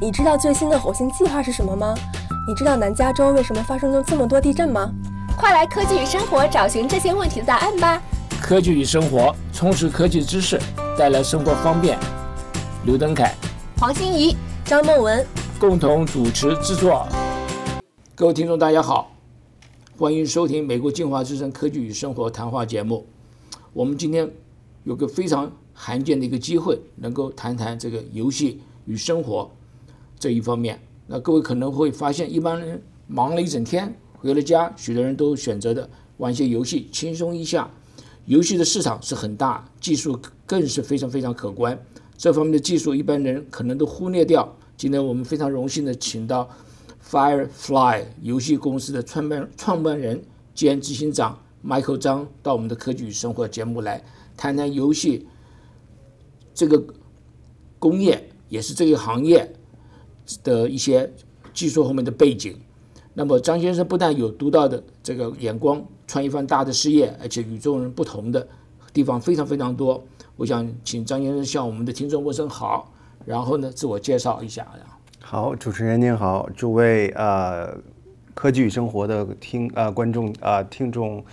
你知道最新的火星计划是什么吗？你知道南加州为什么发生了这么多地震吗？快来科技与生活找寻这些问题的答案吧！科技与生活，充实科技知识，带来生活方便。刘登凯、黄欣怡、张梦文共同主持制作。各位听众，大家好，欢迎收听美国进化之声科技与生活谈话节目。我们今天有个非常罕见的一个机会，能够谈谈这个游戏与生活这一方面。那各位可能会发现，一般人忙了一整天，回了家，许多人都选择的玩一些游戏，轻松一下。游戏的市场是很大，技术更是非常非常可观。这方面的技术，一般人可能都忽略掉。今天我们非常荣幸的请到 Firefly 游戏公司的创办创办人兼执行长 Michael 张到我们的科技与生活节目来谈谈游戏这个工业，也是这个行业的一些技术后面的背景。那么张先生不但有独到的这个眼光，创一番大的事业，而且与众人不同的地方非常非常多。我想请张先生向我们的听众问声好，然后呢自我介绍一下。好，主持人您好，诸位呃科技与生活的听呃观众啊听众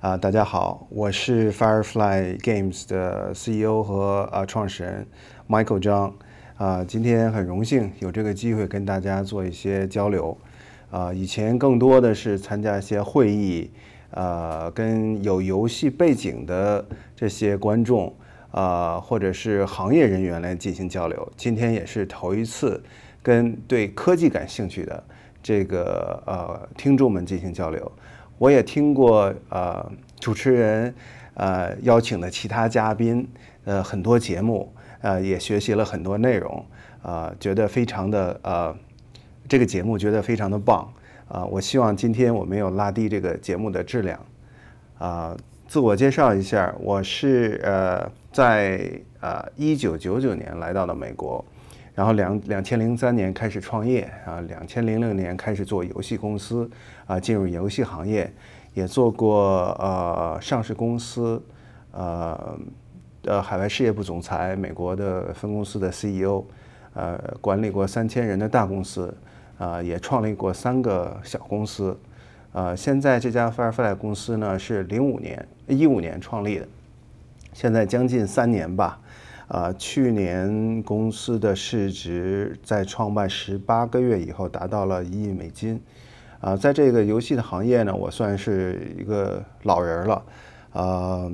啊大家好，我是 Firefly Games 的 CEO 和呃创始人 Michael Zhang 啊，今天很荣幸有这个机会跟大家做一些交流啊，以前更多的是参加一些会议，呃跟有游戏背景的这些观众啊或者是行业人员来进行交流，今天也是头一次。跟对科技感兴趣的这个呃听众们进行交流，我也听过呃主持人呃邀请的其他嘉宾呃很多节目呃也学习了很多内容啊觉得非常的呃这个节目觉得非常的棒啊我希望今天我没有拉低这个节目的质量啊自我介绍一下我是呃在呃一九九九年来到了美国。然后两两千零三年开始创业啊，两千零六年开始做游戏公司啊，进入游戏行业，也做过呃上市公司，呃呃海外事业部总裁，美国的分公司的 CEO，呃管理过三千人的大公司，啊也创立过三个小公司，呃现在这家 Firefly 公司呢是零五年一五年创立的，现在将近三年吧。啊，去年公司的市值在创办十八个月以后达到了一亿美金。啊，在这个游戏的行业呢，我算是一个老人了，呃，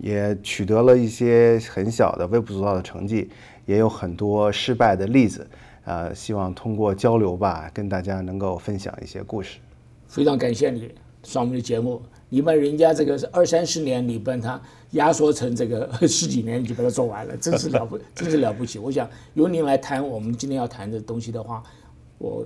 也取得了一些很小的微不足道的成绩，也有很多失败的例子。啊，希望通过交流吧，跟大家能够分享一些故事。非常感谢你上我们的节目。你把人家这个二三十年，你把它压缩成这个 十几年，你就把它做完了，真是了不，真是了不起。我想由您来谈我们今天要谈的东西的话，我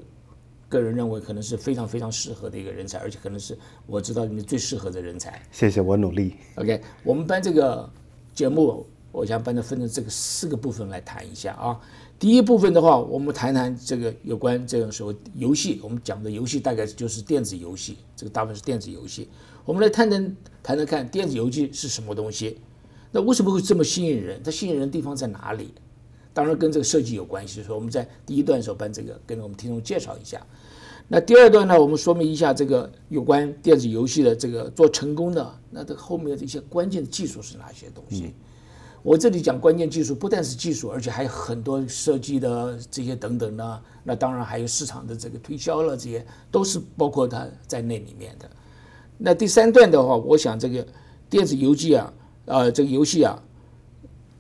个人认为可能是非常非常适合的一个人才，而且可能是我知道里面最适合的人才。谢谢，我努力。OK，我们班这个节目，我想把它分成这个四个部分来谈一下啊。第一部分的话，我们谈谈这个有关这个所谓游戏，我们讲的游戏大概就是电子游戏，这个大部分是电子游戏。我们来谈谈谈谈看电子游戏是什么东西，那为什么会这么吸引人？它吸引人的地方在哪里？当然跟这个设计有关系。所以我们在第一段的时候把这个跟我们听众介绍一下。那第二段呢，我们说明一下这个有关电子游戏的这个做成功的，那这后面的一些关键的技术是哪些东西？我这里讲关键技术，不但是技术，而且还有很多设计的这些等等呢。那当然还有市场的这个推销了，这些都是包括它在那里面的。那第三段的话，我想这个电子游戏啊，呃，这个游戏啊，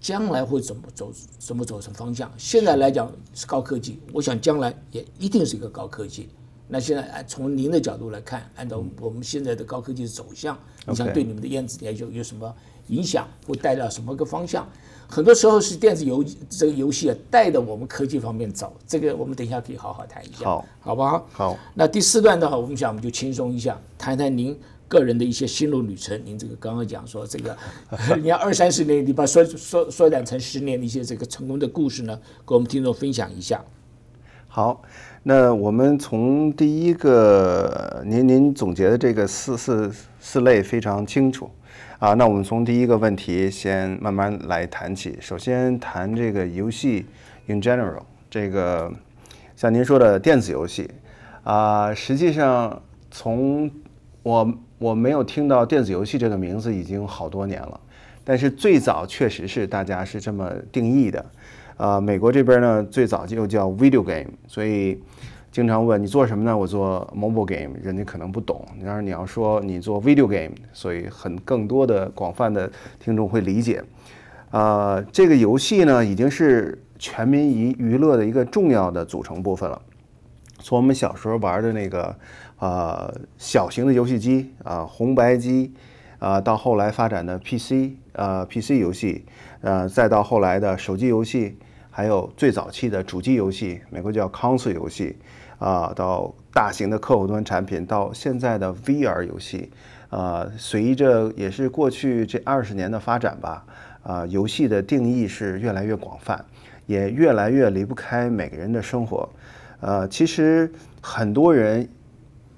将来会怎么走，怎么走成方向？现在来讲是高科技，我想将来也一定是一个高科技。那现在从您的角度来看，按照我们现在的高科技的走向，你想对你们的电子研究有什么影响，会带到什么个方向？很多时候是电子游这个游戏啊带着我们科技方面走，这个我们等一下可以好好谈一下，好，好不好？好。那第四段的话，我们想我们就轻松一下，谈谈您个人的一些心路旅程。您这个刚刚讲说这个，你要二三十年，你把缩缩缩短成十年的一些这个成功的故事呢，跟我们听众分享一下。好，那我们从第一个，您您总结的这个四四四类非常清楚。啊，那我们从第一个问题先慢慢来谈起。首先谈这个游戏 in general，这个像您说的电子游戏，啊，实际上从我我没有听到电子游戏这个名字已经好多年了，但是最早确实是大家是这么定义的。呃，美国这边呢，最早就叫 video game，所以经常问你做什么呢？我做 mobile game，人家可能不懂。然而你要说你做 video game，所以很更多的广泛的听众会理解。呃，这个游戏呢，已经是全民娱娱乐的一个重要的组成部分了。从我们小时候玩的那个呃小型的游戏机啊，红白机啊，到后来发展的 PC 呃 PC 游戏，呃，再到后来的手机游戏。还有最早期的主机游戏，美国叫 console 游戏，啊，到大型的客户端产品，到现在的 VR 游戏，啊，随着也是过去这二十年的发展吧，啊，游戏的定义是越来越广泛，也越来越离不开每个人的生活，呃，其实很多人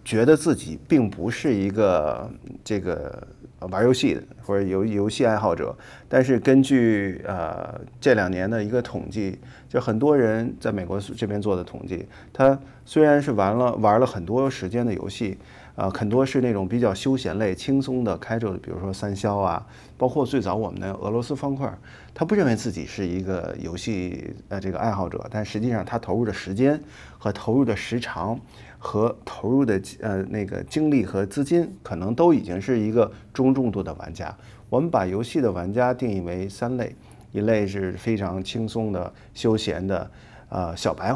觉得自己并不是一个这个。玩游戏的或者游游戏爱好者，但是根据呃这两年的一个统计，就很多人在美国这边做的统计，他虽然是玩了玩了很多时间的游戏，啊，很多是那种比较休闲类、轻松的开着，比如说三消啊，包括最早我们的俄罗斯方块，他不认为自己是一个游戏呃这个爱好者，但实际上他投入的时间和投入的时长。和投入的呃那个精力和资金，可能都已经是一个中重度的玩家。我们把游戏的玩家定义为三类：一类是非常轻松的、休闲的，呃小白，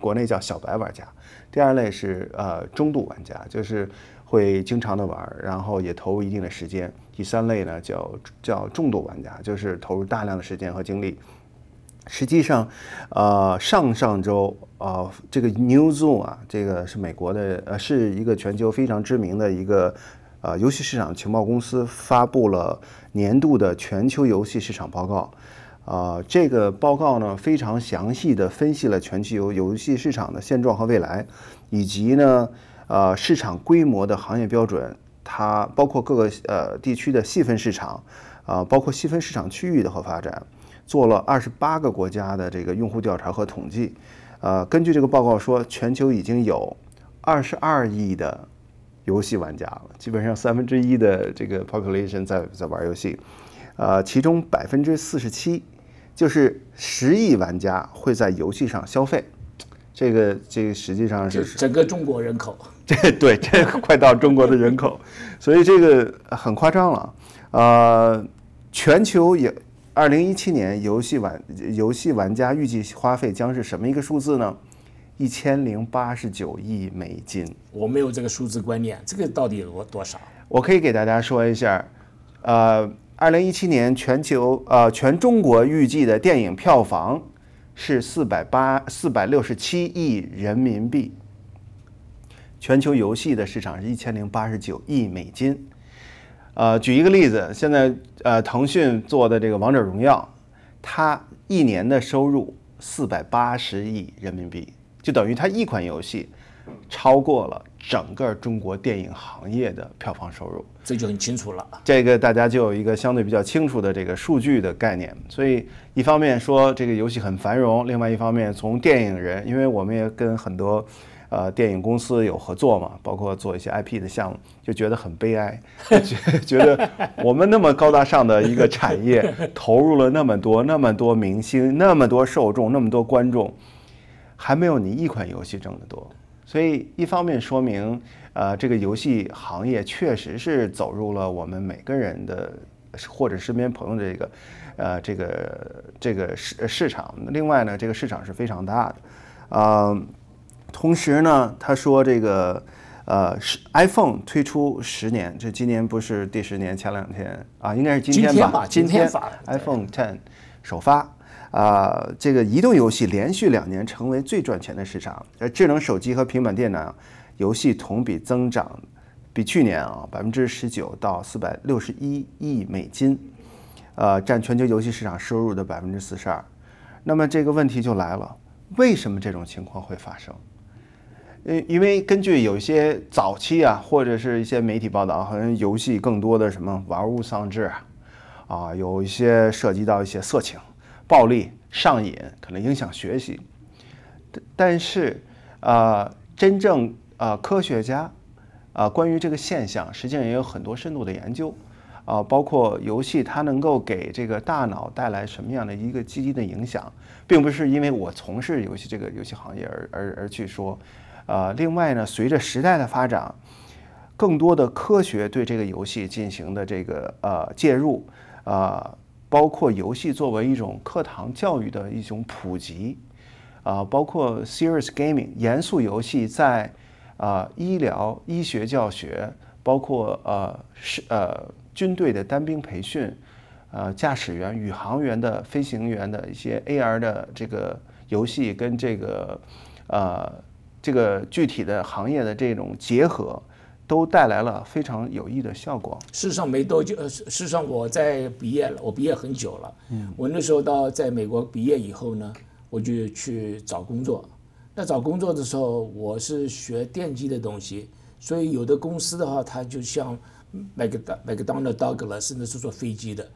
国内叫小白玩家；第二类是呃中度玩家，就是会经常的玩，然后也投入一定的时间；第三类呢叫叫重度玩家，就是投入大量的时间和精力。实际上，呃，上上周，呃，这个 Newzoo 啊，这个是美国的，呃，是一个全球非常知名的一个，呃，游戏市场情报公司发布了年度的全球游戏市场报告。啊，这个报告呢，非常详细的分析了全球游戏市场的现状和未来，以及呢，呃，市场规模的行业标准，它包括各个呃地区的细分市场，啊，包括细分市场区域的和发展。做了二十八个国家的这个用户调查和统计，呃，根据这个报告说，全球已经有二十二亿的游戏玩家了，基本上三分之一的这个 population 在在玩游戏，呃，其中百分之四十七，就是十亿玩家会在游戏上消费，这个这个实际上是整个中国人口，这对这个快到中国的人口，所以这个很夸张了，呃，全球也。二零一七年游戏玩游戏玩家预计花费将是什么一个数字呢？一千零八十九亿美金。我没有这个数字观念，这个到底有多少？我可以给大家说一下，呃，二零一七年全球呃全中国预计的电影票房是四百八四百六十七亿人民币，全球游戏的市场是一千零八十九亿美金。呃，举一个例子，现在呃，腾讯做的这个《王者荣耀》，它一年的收入四百八十亿人民币，就等于它一款游戏超过了整个中国电影行业的票房收入。这就很清楚了。这个大家就有一个相对比较清楚的这个数据的概念。所以一方面说这个游戏很繁荣，另外一方面从电影人，因为我们也跟很多。呃，电影公司有合作嘛？包括做一些 IP 的项目，就觉得很悲哀，觉 觉得我们那么高大上的一个产业，投入了那么多、那么多明星、那么多受众、那么多观众，还没有你一款游戏挣得多。所以一方面说明，呃，这个游戏行业确实是走入了我们每个人的或者身边朋友的这个，呃，这个这个市市场。另外呢，这个市场是非常大的，嗯。同时呢，他说这个，呃，是 iPhone 推出十年，这今年不是第十年，前两天啊，应该是今天吧？今天 iPhone Ten 首发啊，这个移动游戏连续两年成为最赚钱的市场，而智能手机和平板电脑游戏同比增长，比去年啊百分之十九到四百六十一亿美金，呃，占全球游戏市场收入的百分之四十二。那么这个问题就来了，为什么这种情况会发生？因因为根据有一些早期啊，或者是一些媒体报道，好像游戏更多的什么玩物丧志啊，啊，有一些涉及到一些色情、暴力、上瘾，可能影响学习。但是啊，真正啊科学家啊关于这个现象，实际上也有很多深度的研究。啊，包括游戏它能够给这个大脑带来什么样的一个积极的影响，并不是因为我从事游戏这个游戏行业而而而去说。呃，另外呢，随着时代的发展，更多的科学对这个游戏进行的这个呃介入，啊，包括游戏作为一种课堂教育的一种普及，啊，包括 serious gaming 严肃游戏在啊医疗医学教学，包括呃是呃。军队的单兵培训，呃，驾驶员、宇航员的飞行员的一些 AR 的这个游戏跟这个，呃，这个具体的行业的这种结合，都带来了非常有益的效果。事实上没多久，呃，事实上我在毕业了，我毕业很久了。嗯，我那时候到在美国毕业以后呢，我就去找工作。那找工作的时候，我是学电机的东西，所以有的公司的话，它就像。麦克麦克当劳、道格拉斯那是做飞机的，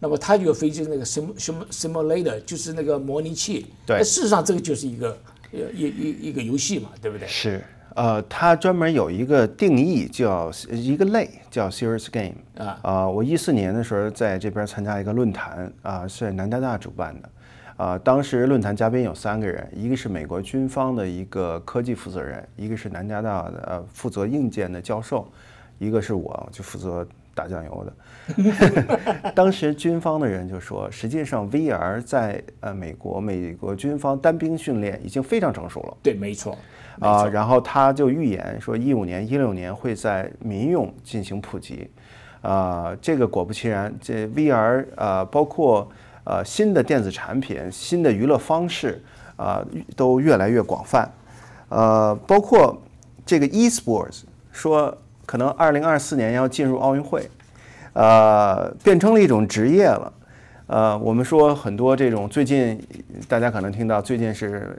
那么他有飞机那个 sim sim simulator，就是那个模拟器。对，事实上这个就是一个一一一个游戏嘛，对不对？是，呃，它专门有一个定义，叫一个类，叫 serious game。啊啊，我一四年的时候在这边参加一个论坛，啊，是南加大主办的，啊，当时论坛嘉宾有三个人，一个是美国军方的一个科技负责人，一个是南加大的呃负责硬件的教授。一个是我就负责打酱油的，当时军方的人就说，实际上 VR 在呃美国美国军方单兵训练已经非常成熟了。对，没错。啊，然后他就预言说，一五年、一六年会在民用进行普及。啊，这个果不其然，这 VR 啊，包括呃新的电子产品、新的娱乐方式啊，都越来越广泛。呃，包括这个 eSports 说。可能二零二四年要进入奥运会，呃，变成了一种职业了。呃，我们说很多这种最近大家可能听到，最近是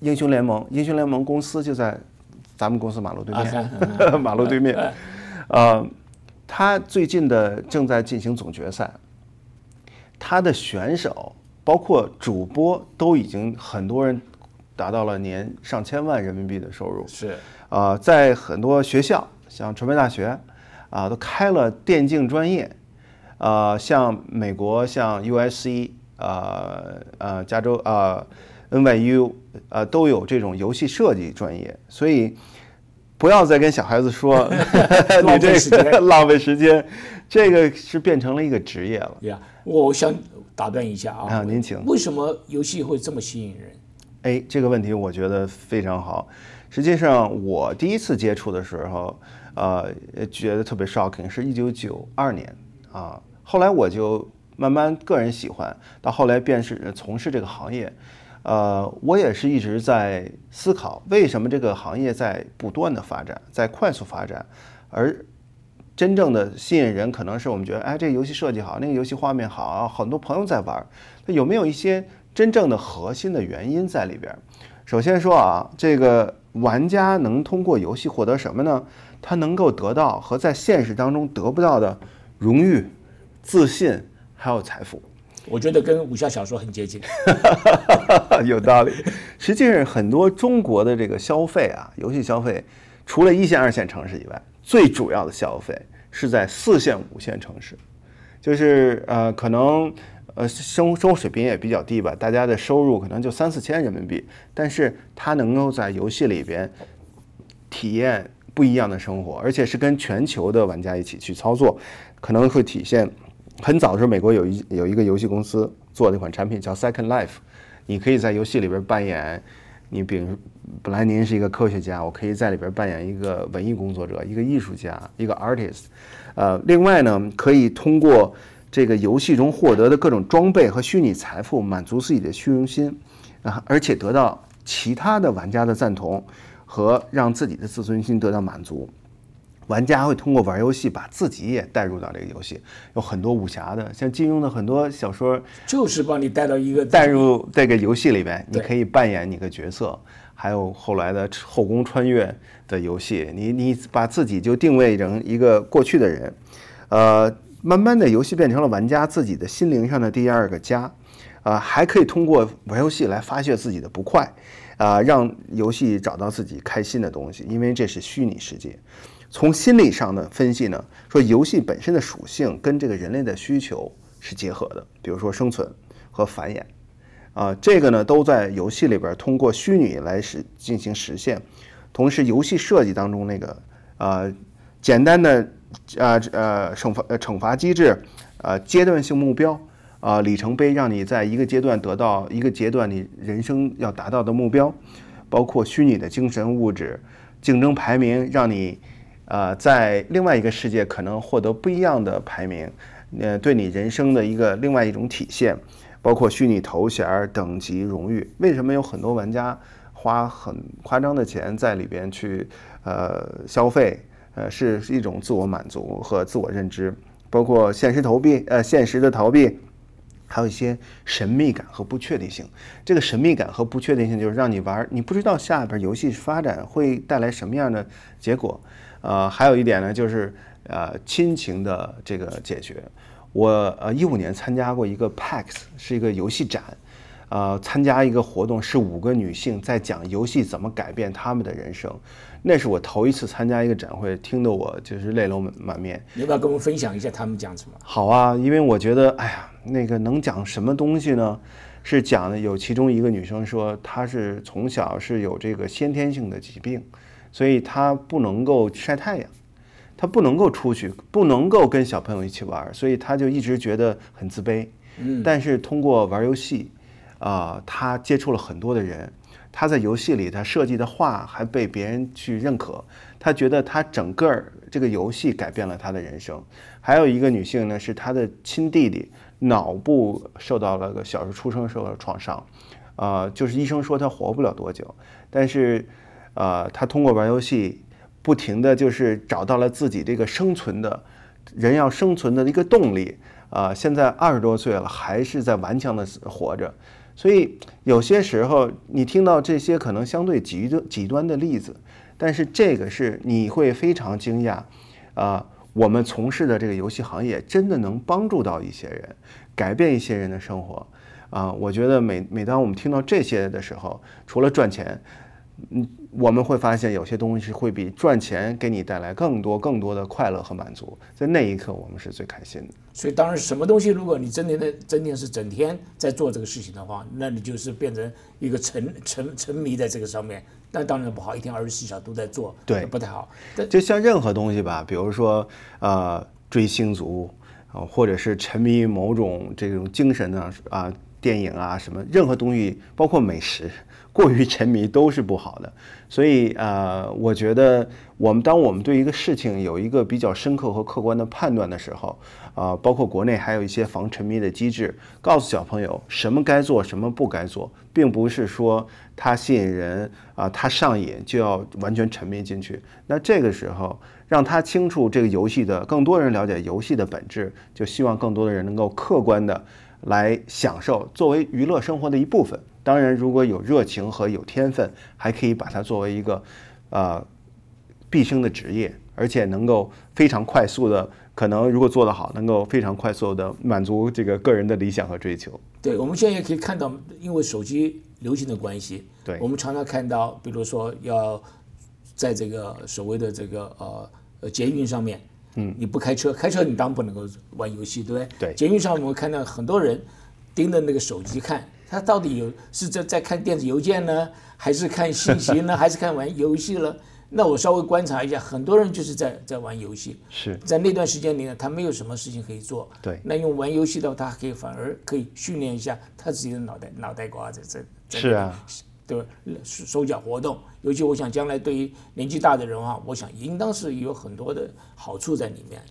英雄联盟，英雄联盟公司就在咱们公司马路对面，马路对面。呃，他最近的正在进行总决赛，他的选手包括主播都已经很多人达到了年上千万人民币的收入。是啊，在很多学校。像传媒大学，啊，都开了电竞专业，呃，像美国像 USC，呃呃，加州啊，NYU，呃，都有这种游戏设计专业，所以不要再跟小孩子说 浪费时间，浪费时间，这个是变成了一个职业了。呀，我想打断一下啊，啊，您请。为什么游戏会这么吸引人？哎，这个问题我觉得非常好。实际上，我第一次接触的时候。呃，觉得特别 shocking，是一九九二年啊。后来我就慢慢个人喜欢，到后来便是从事这个行业。呃，我也是一直在思考，为什么这个行业在不断的发展，在快速发展，而真正的吸引人，可能是我们觉得，哎，这个游戏设计好，那个游戏画面好，很多朋友在玩，那有没有一些真正的核心的原因在里边？首先说啊，这个玩家能通过游戏获得什么呢？他能够得到和在现实当中得不到的荣誉、自信，还有财富。我觉得跟武侠小说很接近，有道理。实际上，很多中国的这个消费啊，游戏消费，除了一线、二线城市以外，最主要的消费是在四线、五线城市，就是呃，可能呃生生活水平也比较低吧，大家的收入可能就三四千人民币，但是他能够在游戏里边体验。不一样的生活，而且是跟全球的玩家一起去操作，可能会体现。很早的时候，美国有一有一个游戏公司做了一款产品叫 Second Life，你可以在游戏里边扮演，你比如本来您是一个科学家，我可以在里边扮演一个文艺工作者，一个艺术家，一个 artist。呃，另外呢，可以通过这个游戏中获得的各种装备和虚拟财富，满足自己的虚荣心啊，而且得到其他的玩家的赞同。和让自己的自尊心得到满足，玩家会通过玩游戏把自己也带入到这个游戏。有很多武侠的，像金庸的很多小说，就是把你带到一个带入这个游戏里边，你可以扮演你的角色。还有后来的后宫穿越的游戏，你你把自己就定位成一个过去的人，呃，慢慢的游戏变成了玩家自己的心灵上的第二个家。呃，还可以通过玩游戏来发泄自己的不快，啊，让游戏找到自己开心的东西，因为这是虚拟世界。从心理上的分析呢，说游戏本身的属性跟这个人类的需求是结合的，比如说生存和繁衍，啊，这个呢都在游戏里边通过虚拟来实进行实现。同时，游戏设计当中那个呃简单的啊呃惩罚呃惩罚机制，呃阶段性目标啊里程碑，让你在一个阶段得到一个阶段你人生要达到的目标，包括虚拟的精神物质竞争排名，让你。呃，在另外一个世界可能获得不一样的排名，呃，对你人生的一个另外一种体现，包括虚拟头衔、等级、荣誉。为什么有很多玩家花很夸张的钱在里边去呃消费？呃，是一种自我满足和自我认知。包括现实逃避，呃，现实的逃避，还有一些神秘感和不确定性。这个神秘感和不确定性就是让你玩，你不知道下边游戏发展会带来什么样的结果。呃，还有一点呢，就是呃亲情的这个解决。我呃一五年参加过一个 PAX，是一个游戏展，呃参加一个活动是五个女性在讲游戏怎么改变她们的人生，那是我头一次参加一个展会，听得我就是泪流满面。你要不要跟我们分享一下他们讲什么？好啊，因为我觉得，哎呀，那个能讲什么东西呢？是讲的有其中一个女生说，她是从小是有这个先天性的疾病。所以她不能够晒太阳，她不能够出去，不能够跟小朋友一起玩，所以她就一直觉得很自卑。嗯，但是通过玩游戏，啊，她接触了很多的人，他在游戏里他设计的画还被别人去认可，他觉得他整个这个游戏改变了他的人生。还有一个女性呢，是他的亲弟弟脑部受到了个小时候出生受到创伤，啊，就是医生说他活不了多久，但是。呃，他通过玩游戏，不停的就是找到了自己这个生存的，人要生存的一个动力。啊，现在二十多岁了，还是在顽强的活着。所以有些时候，你听到这些可能相对极端极端的例子，但是这个是你会非常惊讶。啊，我们从事的这个游戏行业真的能帮助到一些人，改变一些人的生活。啊，我觉得每每当我们听到这些的时候，除了赚钱。嗯，我们会发现有些东西会比赚钱给你带来更多、更多的快乐和满足，在那一刻我们是最开心的。所以，当然，什么东西，如果你真的、的真的是整天在做这个事情的话，那你就是变成一个沉沉沉迷在这个上面，那当然不好，一天二十四小时都在做，对，不太好。就像任何东西吧，比如说呃追星族啊，或者是沉迷于某种这种精神呢啊，电影啊什么，任何东西，包括美食。过于沉迷都是不好的，所以呃，我觉得我们当我们对一个事情有一个比较深刻和客观的判断的时候，啊，包括国内还有一些防沉迷的机制，告诉小朋友什么该做，什么不该做，并不是说它吸引人啊，它上瘾就要完全沉迷进去。那这个时候让他清楚这个游戏的，更多人了解游戏的本质，就希望更多的人能够客观的来享受作为娱乐生活的一部分。当然，如果有热情和有天分，还可以把它作为一个，呃，毕生的职业，而且能够非常快速的，可能如果做得好，能够非常快速的满足这个个人的理想和追求。对，我们现在也可以看到，因为手机流行的关系，对我们常常看到，比如说要在这个所谓的这个呃呃捷运上面，嗯，你不开车，开车你当然不能够玩游戏，对不对？对，捷运上我们看到很多人盯着那个手机看。他到底有是在在看电子邮件呢，还是看信息呢，还是看玩游戏了？那我稍微观察一下，很多人就是在在玩游戏。是在那段时间里呢，他没有什么事情可以做。对。那用玩游戏的话，他可以反而可以训练一下他自己的脑袋脑袋瓜子在在。是啊。对手手脚活动，尤其我想将来对于年纪大的人啊，我想应当是有很多的好处在里面。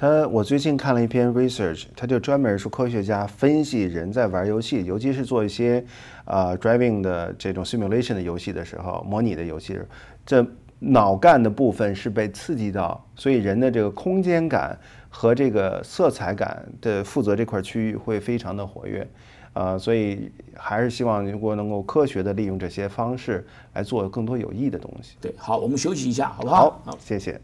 他，我最近看了一篇 research，他就专门说科学家分析人在玩游戏，尤其是做一些啊 driving 的这种 simulation 的游戏的时候，模拟的游戏，这脑干的部分是被刺激到，所以人的这个空间感和这个色彩感的负责这块区域会非常的活跃，呃，所以还是希望如果能够科学的利用这些方式来做更多有益的东西。对，好，我们休息一下，好不好？好，谢谢。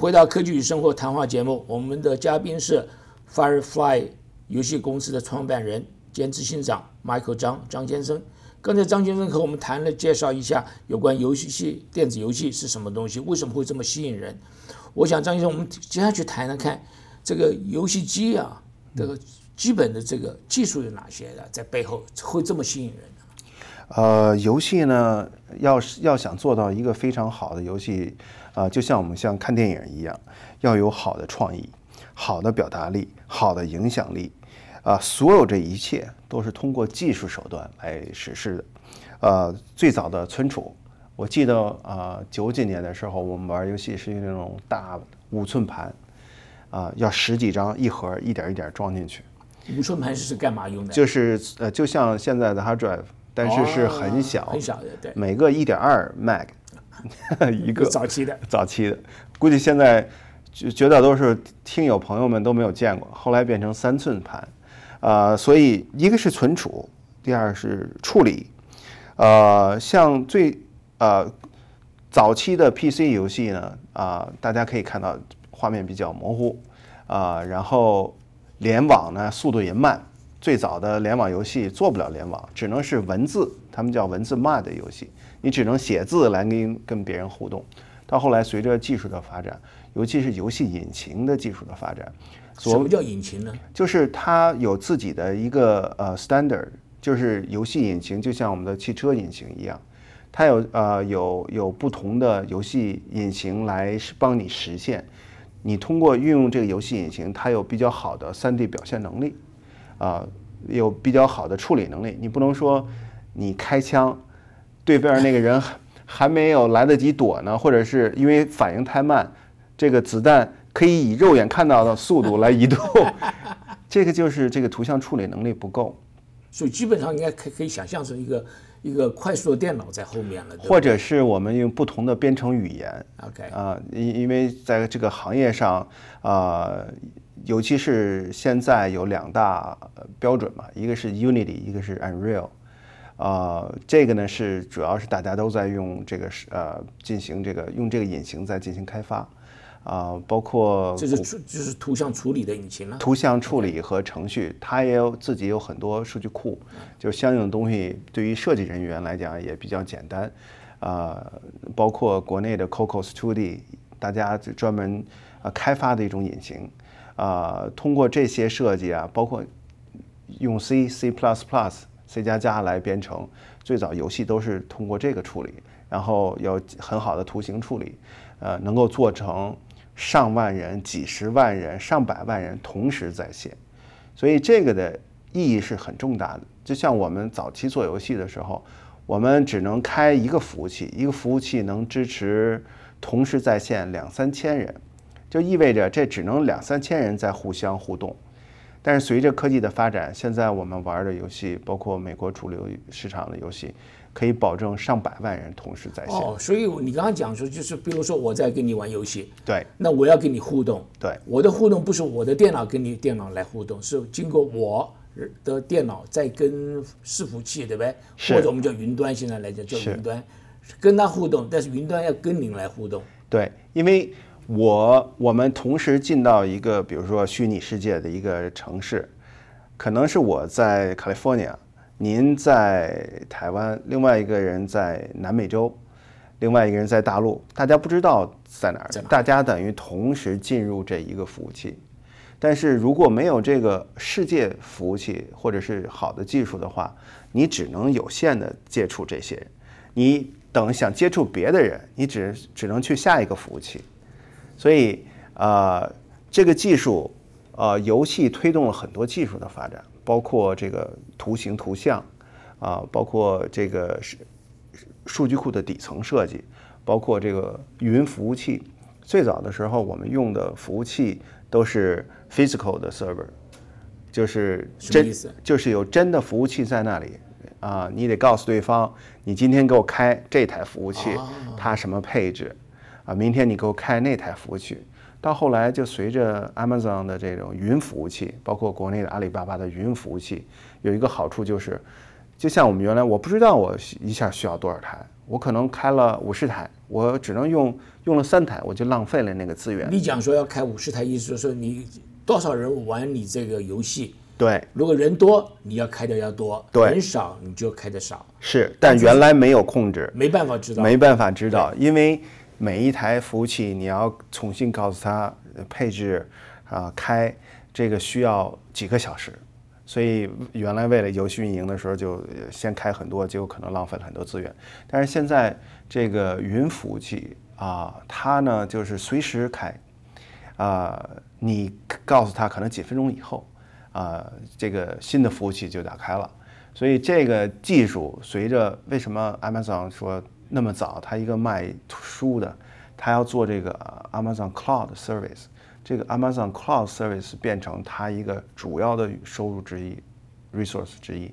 回到科技与生活谈话节目，我们的嘉宾是 Firefly 游戏公司的创办人兼执行长 Michael 张张先生。刚才张先生和我们谈了，介绍一下有关游戏系电子游戏是什么东西，为什么会这么吸引人。我想张先生，我们接下去谈谈看这个游戏机啊，这个基本的这个技术有哪些的，在背后会这么吸引人？呃，游戏呢，要是要想做到一个非常好的游戏，啊、就像我们像看电影一样，要有好的创意、好的表达力、好的影响力，啊、所有这一切都是通过技术手段来实施的。呃，最早的存储，我记得啊，九、几年的时候，我们玩游戏是用那种大五寸盘，啊、要十几张一盒，一点一点装进去。五寸盘是干嘛用的？就是呃，就像现在的 hard drive，但是是很小，哦很小的，对，每个一点二 meg 一个早期的。早期的，估计现在绝绝大多数听友朋友们都没有见过，后来变成三寸盘，啊、所以一个是存储，第二是处理，呃，像最呃早期的 PC 游戏呢，啊、大家可以看到画面比较模糊，啊、然后联网呢速度也慢。最早的联网游戏做不了联网，只能是文字，他们叫文字骂的游戏，你只能写字来跟跟别人互动。到后来，随着技术的发展，尤其是游戏引擎的技术的发展，什么叫引擎呢？就是它有自己的一个呃 standard，就是游戏引擎就像我们的汽车引擎一样，它有呃有有不同的游戏引擎来帮你实现。你通过运用这个游戏引擎，它有比较好的 3D 表现能力，啊、有比较好的处理能力。你不能说你开枪，对面那个人还还没有来得及躲呢，或者是因为反应太慢，这个子弹可以以肉眼看到的速度来移动，这个就是这个图像处理能力不够。所以基本上应该可可以想象成一个一个快速的电脑在后面了，或者是我们用不同的编程语言 OK 啊，因因为在这个行业上啊，尤其是现在有两大呃标准嘛，一个是 Unity，一个是 Unreal。啊，这个呢是主要是大家都在用这个是呃进行这个用这个引擎在进行开发，啊，包括这是处就是图像处理的引擎了。图像处理和程序，它也有自己有很多数据库，就相应的东西对于设计人员来讲也比较简单，啊、包括国内的 Cocos 2D，大家就专门呃开发的一种引擎，啊、通过这些设计啊，包括用 C、C++、C 加加来编程，最早游戏都是通过这个处理，然后有很好的图形处理，呃，能够做成上万人、几十万人、上百万人同时在线，所以这个的意义是很重大的。就像我们早期做游戏的时候，我们只能开一个服务器，一个服务器能支持同时在线两三千人，就意味着这只能两三千人在互相互动。但是随着科技的发展，现在我们玩的游戏，包括美国主流市场的游戏，可以保证上百万人同时在线。哦，所以你刚刚讲说，就是比如说我在跟你玩游戏，对那我要跟你互动，对我的互动不是我的电脑跟你电脑来互动，是经过我的电脑在跟伺服器，对不对？是或者我们叫云端，现在来讲叫云端，跟它互动，但是云端要跟您来互动。对，因为我我们同时进到一个比如说虚拟世界的一个城市，可能是我在 California，您在台湾，另外一个人在南美洲，另外一个人在大陆，大家不知道在哪儿大家等于同时进入这一个服务器。但是如果没有这个世界服务器或者是好的技术的话，你只能有限的接触这些人。你等想接触别的人，你只只能去下一个服务器。所以，呃，这个技术，呃，游戏推动了很多技术的发展，包括这个图形、图像，啊、包括这个是数据库的底层设计，包括这个云服务器。最早的时候，我们用的服务器都是 physical 的 server，就是真就是有真的服务器在那里啊，你得告诉对方，你今天给我开这台服务器，它什么配置啊，明天你给我开那台服务器。到后来就随着 Amazon 的这种云服务器，包括国内的阿里巴巴的云服务器，有一个好处就是，就像我们原来我不知道我一下需要多少台，我可能开了五十台，我只能用用了三台，我就浪费了那个资源。你讲说要开五十台，意思就是说你多少人玩你这个游戏？对，如果人多，你要开的要多；对人少，你就开的少。是，但原来没有控制，没办法知道，没办法知道，因为每一台服务器你要重新告诉它配置啊、开，这个需要几个小时。所以原来为了游戏运营的时候，就先开很多，结果可能浪费了很多资源。但是现在这个云服务器啊，它呢就是随时开，啊、你告诉他可能几分钟以后，啊、这个新的服务器就打开了。所以这个技术随着为什么 Amazon 说那么早，它一个卖书的，他要做这个 Amazon Cloud Service，这个 Amazon Cloud Service 变成他一个主要的收入之一，resource 之一，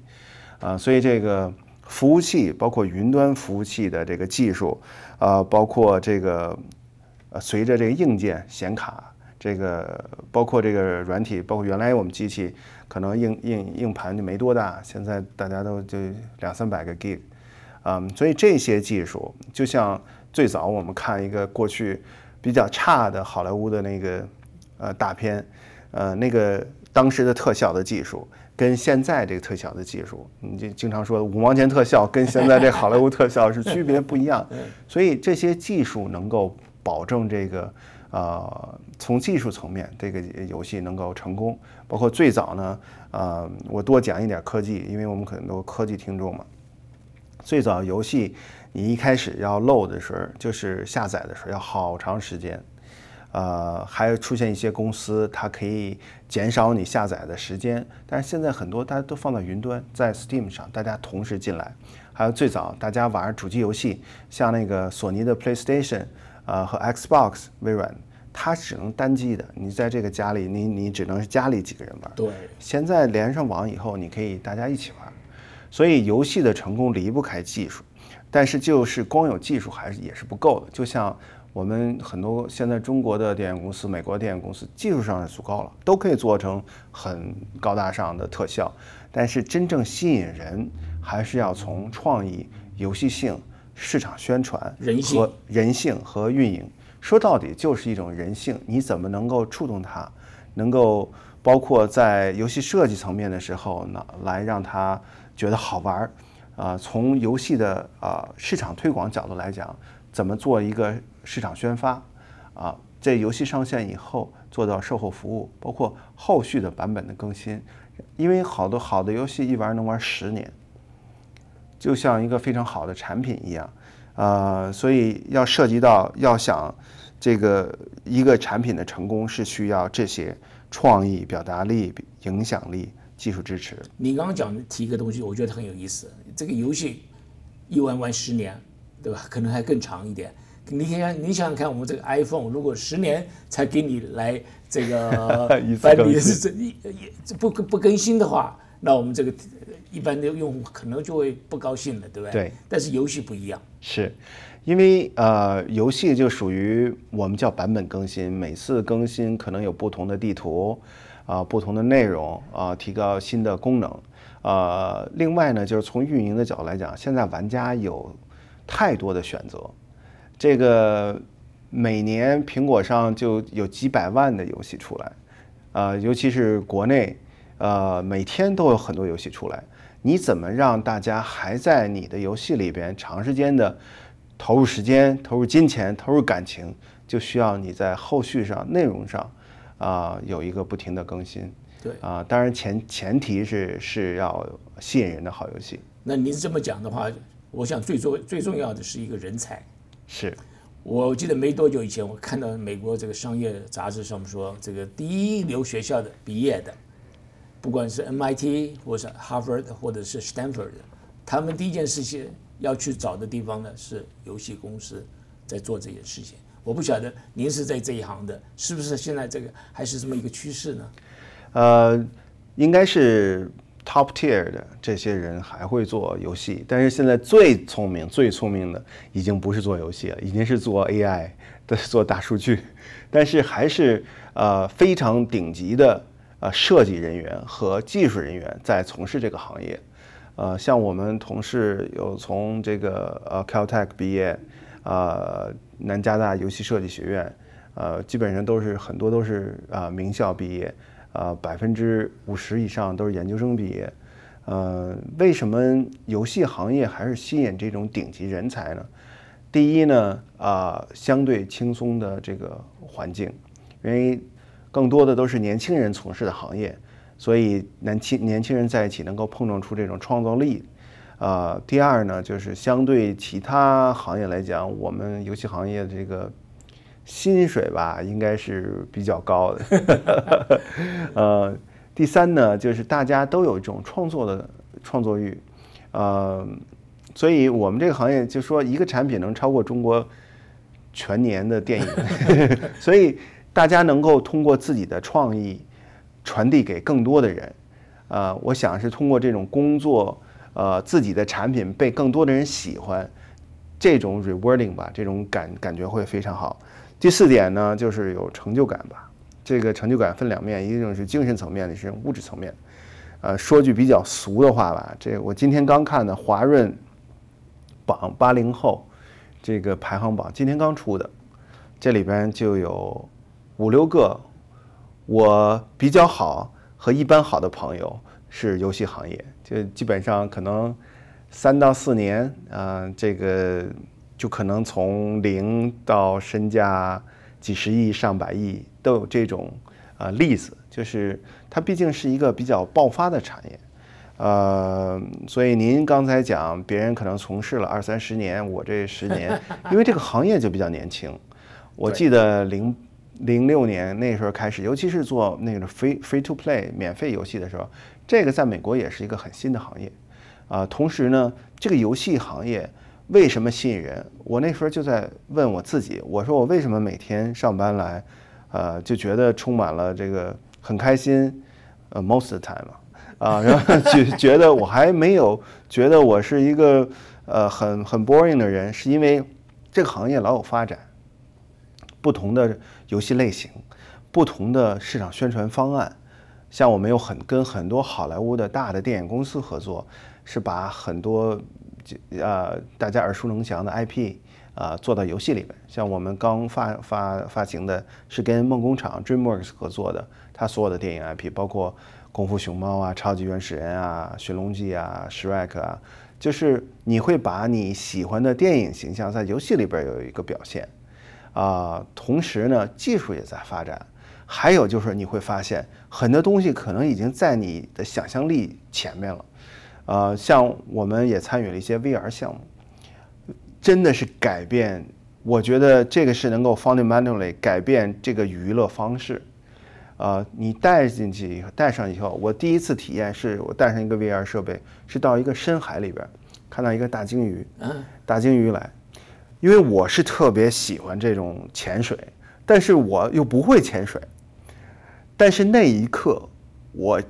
啊、所以这个服务器包括云端服务器的这个技术，啊，包括这个呃，随着这个硬件显卡，这个包括这个软体，包括原来我们机器可能硬硬硬盘就没多大，现在大家都就两三百个 G，嗯，所以这些技术就像最早我们看一个过去比较差的好莱坞的那个呃大片，呃那个当时的特效的技术。跟现在这个特效的技术，你就经常说五毛钱特效跟现在这好莱坞特效是区别不一样，所以这些技术能够保证这个呃从技术层面这个游戏能够成功。包括最早呢，呃，我多讲一点科技，因为我们很多科技听众嘛。最早游戏你一开始要 load 的时候，就是下载的时候要好长时间。呃，还出现一些公司，它可以减少你下载的时间，但是现在很多大家都放到云端，在 Steam 上，大家同时进来。还有最早大家玩主机游戏，像那个索尼的 PlayStation，呃和 Xbox 微软，它只能单机的，你在这个家里，你你只能是家里几个人玩。对，现在连上网以后，你可以大家一起玩，所以游戏的成功离不开技术，但是就是光有技术还是也是不够的。就像我们很多现在中国的电影公司、美国电影公司，技术上是足够了，都可以做成很高大上的特效，但是真正吸引人，还是要从创意、游戏性、市场宣传人性和人性和运营。说到底就是一种人性，你怎么能够触动它，能够包括在游戏设计层面的时候呢，来让他觉得好玩儿。啊、从游戏的啊、市场推广角度来讲，怎么做一个市场宣发啊？在游戏上线以后做到售后服务，包括后续的版本的更新，因为好多好的游戏一玩能玩十年，就像一个非常好的产品一样，呃，所以要涉及到要想这个一个产品的成功是需要这些创意、表达力、影响力、技术支持。你刚刚讲的提一个东西，我觉得很有意思。这个游戏一玩玩十年，对吧？可能还更长一点。你想想，你想想看，我们这个 iPhone 如果十年才给你来这个 一次翻你是这一一这不不更新的话，那我们这个一般的用户可能就会不高兴了，对不对？对。但是游戏不一样，是，因为呃，游戏就属于我们叫版本更新，每次更新可能有不同的地图，啊、不同的内容，啊、提高新的功能。呃，另外呢，就是从运营的角度来讲，现在玩家有太多的选择，这个每年苹果上就有几百万的游戏出来，呃，尤其是国内，呃，每天都有很多游戏出来。你怎么让大家还在你的游戏里边长时间的投入时间、投入金钱、投入感情，就需要你在后续上、内容上啊、有一个不停的更新。对啊、当然前前提是是要吸引人的好游戏。那您这么讲的话，我想最重最重要的是一个人才。是，我记得没多久以前，我看到美国这个商业杂志上面说，这个第一流学校的毕业的，不管是 MIT 或是 Harvard 或者是 Stanford，他们第一件事情要去找的地方呢是游戏公司在做这件事情。我不晓得您是在这一行的，是不是现在这个还是这么一个趋势呢？呃，应该是 top tier 的这些人还会做游戏，但是现在最聪明、最聪明的已经不是做游戏了，已经是做 AI 的、做大数据，但是还是呃非常顶级的呃设计人员和技术人员在从事这个行业。呃，像我们同事有从这个呃 Caltech 毕业，呃，南加大游戏设计学院，呃，基本上都是很多都是啊名校毕业，呃，百分之五十以上都是研究生毕业。呃，为什么游戏行业还是吸引这种顶级人才呢？第一呢，啊，相对轻松的这个环境，因为更多的都是年轻人从事的行业。所以年轻年轻人在一起能够碰撞出这种创造力，啊，第二呢，就是相对其他行业来讲，我们游戏行业这个薪水吧，应该是比较高的。呃，第三呢，就是大家都有一种创作的创作欲，呃，所以我们这个行业就说一个产品能超过中国全年的电影，所以大家能够通过自己的创意。传递给更多的人，呃，我想是通过这种工作，呃，自己的产品被更多的人喜欢，这种 rewarding 吧，这种感感觉会非常好。第四点呢，就是有成就感吧。这个成就感分两面，一种是精神层面的，是物质层面。呃，说句比较俗的话吧，这我今天刚看的华润榜八零后这个排行榜，今天刚出的，这里边就有五六个。我比较好和一般好的朋友是游戏行业，就基本上可能三到四年啊，这个就可能从零到身价几十亿、上百亿都有这种啊例子，就是它毕竟是一个比较爆发的产业，呃，所以您刚才讲别人可能从事了二三十年，我这十年，因为这个行业就比较年轻，我记得零。零六年那时候开始，尤其是做那个 free free to play 免费游戏的时候，这个在美国也是一个很新的行业，啊，同时呢，这个游戏行业为什么吸引人？我那时候就在问我自己，我说我为什么每天上班来，呃，就觉得充满了这个很开心，呃，most of time 啊，然后就 觉得我还没有觉得我是一个呃很很 boring 的人，是因为这个行业老有发展。不同的游戏类型，不同的市场宣传方案，像我们有很跟很多好莱坞的大的电影公司合作，是把很多呃大家耳熟能详的 IP 啊做到游戏里面。像我们刚发发发行的是跟梦工厂 DreamWorks 合作的，它所有的电影 IP 包括功夫熊猫啊、超级原始人啊、寻龙记啊、Shrek 啊，就是你会把你喜欢的电影形象在游戏里边有一个表现。啊，同时呢，技术也在发展，还有就是你会发现很多东西可能已经在你的想象力前面了。呃，像我们也参与了一些 VR 项目，真的是改变，我觉得这个是能够 fundamentally 改变这个娱乐方式。呃，你带进去带上以后，我第一次体验是我带上一个 VR 设备，是到一个深海里边，看到一个大鲸鱼，大鲸鱼来。因为我是特别喜欢这种潜水，但是我又不会潜水。但是那一刻，我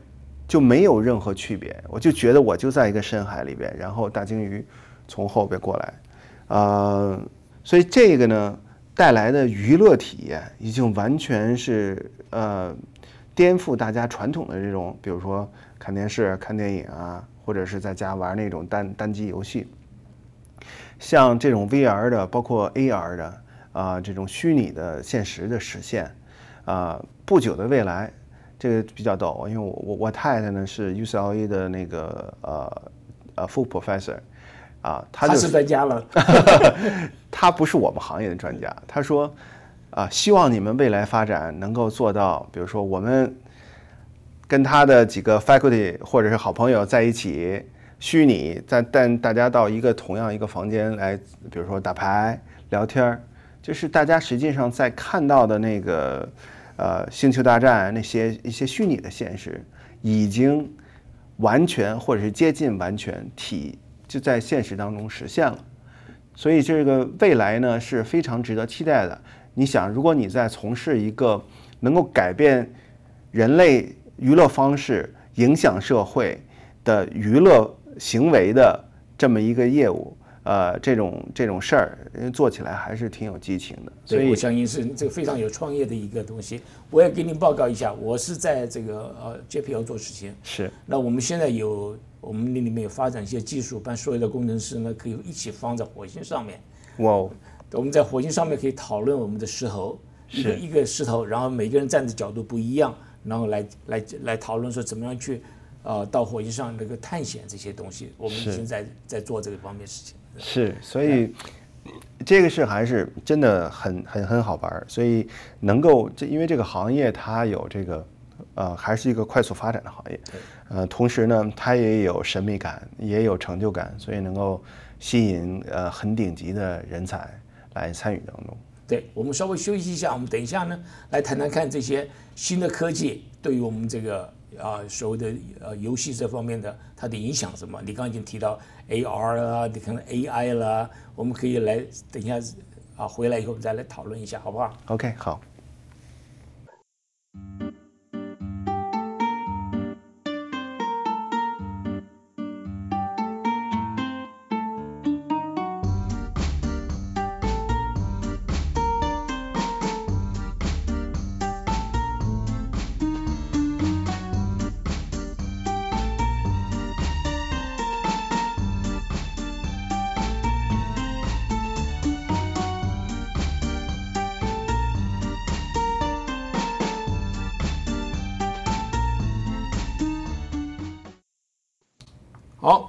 就没有任何区别，我就觉得我就在一个深海里边，然后大鲸鱼从后边过来，啊，所以这个呢带来的娱乐体验已经完全是呃颠覆大家传统的这种，比如说看电视、看电影啊，或者是在家玩那种单单机游戏。像这种 VR 的，包括 AR 的啊，这种虚拟的现实的实现啊，不久的未来，这个比较逗，因为我我我太太呢是 UCLA 的那个呃呃 full professor 啊，他是专家了，他不是我们行业的专家，他说啊，希望你们未来发展能够做到，比如说我们跟他的几个 faculty 或者是好朋友在一起。虚拟，但但大家到一个同样一个房间来，比如说打牌、聊天儿，就是大家实际上在看到的那个，呃，星球大战那些一些虚拟的现实，已经完全或者是接近完全体就在现实当中实现了。所以这个未来呢是非常值得期待的。你想，如果你在从事一个能够改变人类娱乐方式、影响社会的娱乐，行为的这么一个业务，呃这种这种事儿，做起来还是挺有激情的。所以我相信是这个非常有创业的一个东西。我也给您报告一下，我是在这个呃 JPL 做事情。是。那我们现在有我们那里面有发展一些技术，把所有的工程师呢可以一起放在火星上面。哇哦！我们在火星上面可以讨论我们的石头，一个一个石头，然后每个人站的角度不一样，然后来来来讨论说怎么样去。呃，到火星上那个探险这些东西，我们已经在在做这个方面事情。是，所以这个是还是真的很很很好玩。所以能够这，因为这个行业它有这个呃，还是一个快速发展的行业。呃，同时呢，它也有神秘感，也有成就感，所以能够吸引呃很顶级的人才来参与当中。对我们稍微休息一下，我们等一下呢来谈谈看这些新的科技对于我们这个。啊，所谓的呃游戏这方面的它的影响什么？你刚刚已经提到 AR 啦，你可能 AI 啦，我们可以来等一下啊，回来以后我们再来讨论一下，好不好？OK，好。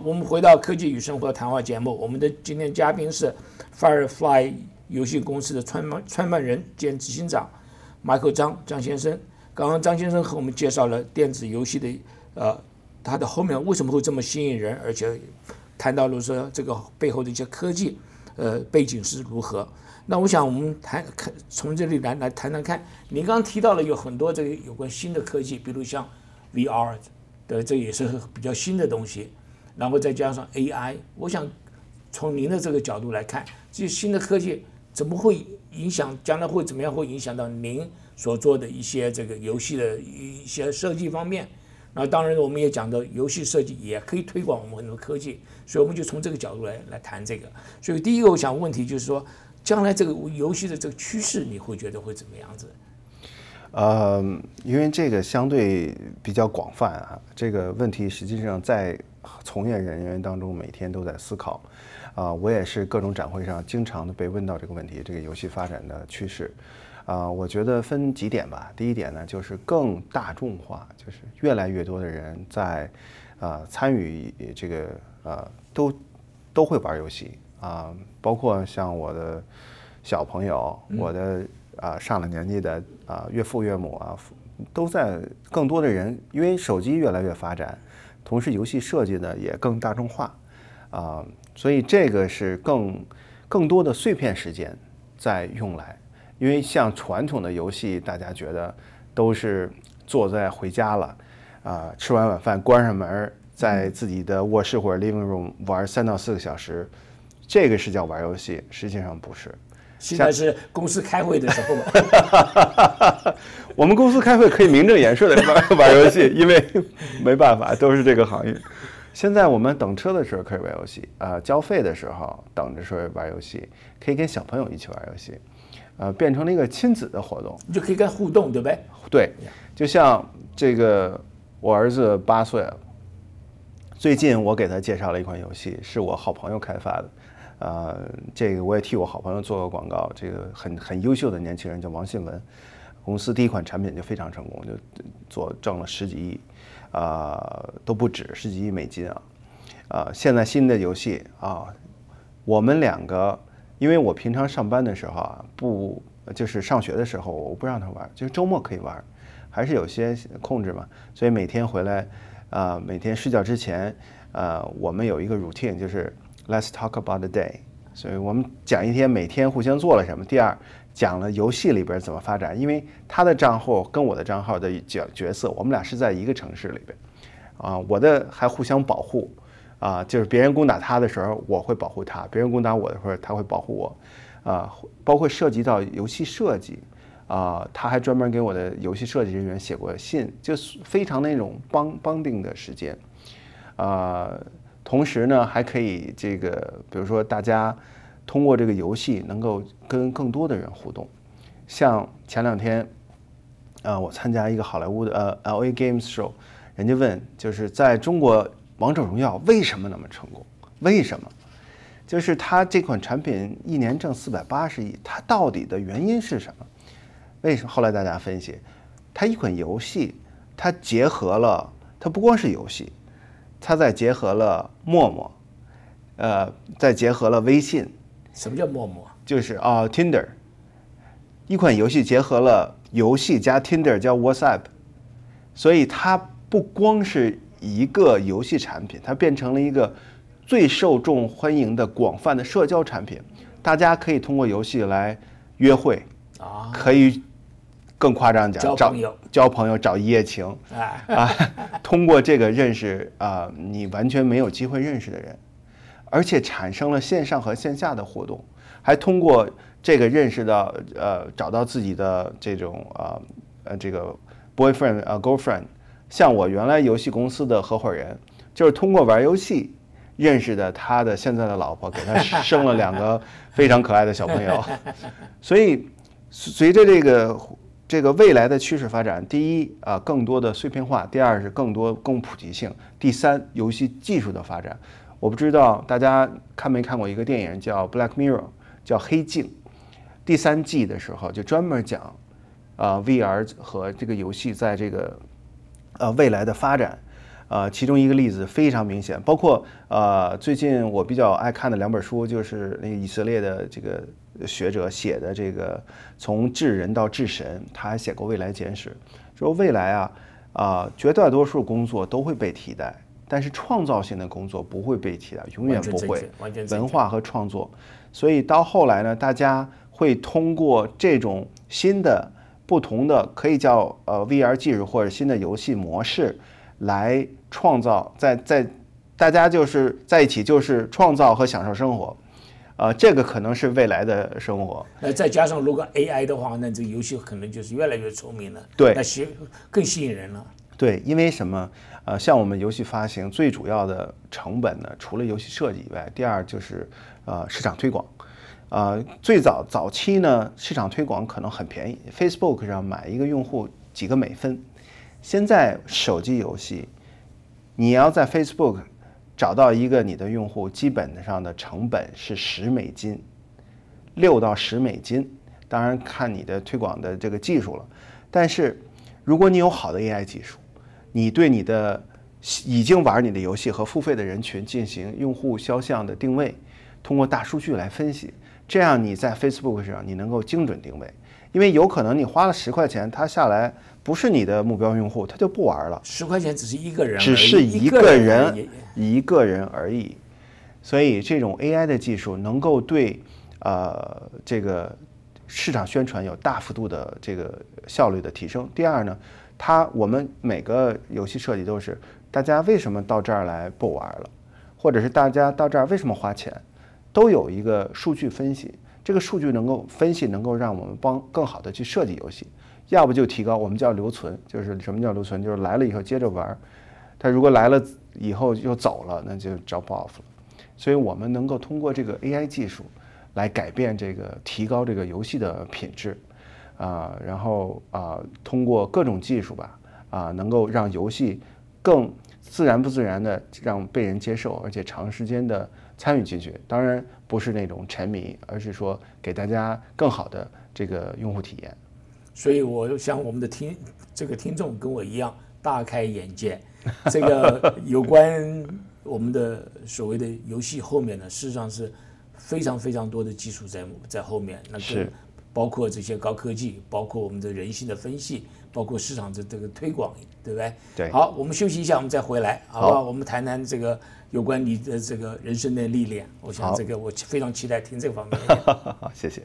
我们回到科技与生活谈话节目。我们的今天嘉宾是 Firefly 游戏公司的创办创办人兼执行长 Michael 张张先生。刚刚张先生和我们介绍了电子游戏的呃，它的后面为什么会这么吸引人，而且谈到了说这个背后的一些科技呃背景是如何。那我想我们谈看从这里来来谈谈看，您刚刚提到了有很多这个有关新的科技，比如像 VR 的，这也是比较新的东西。然后再加上 AI，我想从您的这个角度来看，这些新的科技怎么会影响将来会怎么样会影响到您所做的一些这个游戏的一些设计方面？那当然我们也讲到游戏设计也可以推广我们很多科技，所以我们就从这个角度来来谈这个。所以第一个我想问题就是说，将来这个游戏的这个趋势你会觉得会怎么样子？呃，因为这个相对比较广泛啊，这个问题实际上在。从业人员当中每天都在思考，啊，我也是各种展会上经常的被问到这个问题，这个游戏发展的趋势，啊，我觉得分几点吧。第一点呢，就是更大众化，就是越来越多的人在，啊，参与这个，呃，都都会玩游戏啊，包括像我的小朋友，我的啊上了年纪的啊岳父岳母啊，都在更多的人，因为手机越来越发展。同时，游戏设计呢也更大众化，啊，所以这个是更更多的碎片时间在用来，因为像传统的游戏，大家觉得都是坐在回家了，啊，吃完晚饭关上门，在自己的卧室或者 living room 玩三到四个小时，这个是叫玩游戏，实际上不是。现在是公司开会的时候嘛 我们公司开会可以名正言顺的玩玩游戏，因为没办法，都是这个行业。现在我们等车的时候可以玩游戏，啊，交费的时候等着说玩游戏，可以跟小朋友一起玩游戏，呃，变成了一个亲子的活动，你就可以跟互动，对不对？对，就像这个，我儿子八岁了，最近我给他介绍了一款游戏，是我好朋友开发的。呃，这个我也替我好朋友做个广告。这个很很优秀的年轻人叫王信文，公司第一款产品就非常成功，就做挣了十几亿，啊都不止十几亿美金啊。啊，现在新的游戏啊，我们两个，因为我平常上班的时候啊，不就是上学的时候，我不让他玩，就是周末可以玩，还是有些控制嘛。所以每天回来，啊，每天睡觉之前，呃，我们有一个 routine 就是。Let's talk about the day。所以我们讲一天，每天互相做了什么。第二，讲了游戏里边怎么发展，因为他的账号跟我的账号的角角色，我们俩是在一个城市里边，啊，我的还互相保护，啊，就是别人攻打他的时候，我会保护他；别人攻打我的时候，他会保护我，啊，包括涉及到游戏设计，啊，他还专门给我的游戏设计人员写过信，就是非常那种帮帮定的时间，啊。同时呢，还可以这个，比如说大家通过这个游戏能够跟更多的人互动。像前两天，啊，我参加一个好莱坞的呃 L A Games Show，人家问就是在中国王者荣耀为什么那么成功？为什么？就是它这款产品一年挣四百八十亿，它到底的原因是什么？为什么？后来大家分析，它一款游戏，它结合了，它不光是游戏，它再结合了陌陌，呃，再结合了微信，什么叫陌陌？就是啊 Tinder，一款游戏结合了游戏加 Tinder 加 WhatsApp，所以它不光是一个游戏产品，它变成了一个。最受众欢迎的广泛的社交产品，大家可以通过游戏来约会啊，可以更夸张讲，交朋友，交朋友找一夜情，啊，通过这个认识啊，你完全没有机会认识的人，而且产生了线上和线下的活动，还通过这个认识到呃，找到自己的这种啊呃这个 boyfriend 啊 girlfriend，像我原来游戏公司的合伙人，就是通过玩游戏。认识的他的现在的老婆，给他生了两个非常可爱的小朋友，所以随着这个这个未来的趋势发展，第一啊，更多的碎片化；第二是更多更普及性；第三，游戏技术的发展。我不知道大家看没看过一个电影叫《Black Mirror》，叫黑镜。第三季的时候就专门讲啊 VR 和这个游戏在这个呃未来的发展。呃，其中一个例子非常明显，包括呃，最近我比较爱看的两本书，就是那个以色列的这个学者写的这个《从智人到智神》，他还写过《未来简史》，说未来啊啊，绝大多数工作都会被替代，但是创造性的工作不会被替代，永远不会。文化和创作，所以到后来呢，大家会通过这种新的、不同的，可以叫呃 VR 技术或者新的游戏模式来。创造在在，大家就是在一起，就是创造和享受生活，呃，这个可能是未来的生活。呃，再加上如果 AI 的话，那这个游戏可能就是越来越聪明了。对，那吸更吸引人了。对，因为什么？呃，像我们游戏发行最主要的成本呢，除了游戏设计以外，第二就是呃市场推广。呃，最早早期呢，市场推广可能很便宜，Facebook 上买一个用户几个美分。现在手机游戏。你要在 Facebook 找到一个你的用户，基本上的成本是十美金，六到十美金，当然看你的推广的这个技术了。但是，如果你有好的 AI 技术，你对你的已经玩你的游戏和付费的人群进行用户肖像的定位，通过大数据来分析，这样你在 Facebook 上你能够精准定位，因为有可能你花了十块钱，他下来。不是你的目标用户，他就不玩了。十块钱只是一个人，只是一个人，一个人而已。所以这种 AI 的技术能够对呃这个市场宣传有大幅度的这个效率的提升。第二呢，它我们每个游戏设计都是大家为什么到这儿来不玩了，或者是大家到这儿为什么花钱，都有一个数据分析。这个数据能够分析，能够让我们帮更好的去设计游戏。要不就提高，我们叫留存，就是什么叫留存？就是来了以后接着玩，他如果来了以后又走了，那就 drop off 了。所以我们能够通过这个 AI 技术来改变这个，提高这个游戏的品质，啊，然后啊，通过各种技术吧，啊，能够让游戏更自然不自然的让被人接受，而且长时间的参与进去。当然不是那种沉迷，而是说给大家更好的这个用户体验。所以，我想我们的听这个听众跟我一样大开眼界。这个有关我们的所谓的游戏后面呢，事实上是非常非常多的技术在在后面。那是包括这些高科技，包括我们的人性的分析，包括市场的这个推广，对不对？对。好，我们休息一下，我们再回来，好不好？我们谈谈这个有关你的这个人生的历练。我想这个我非常期待听这方面。好，谢谢。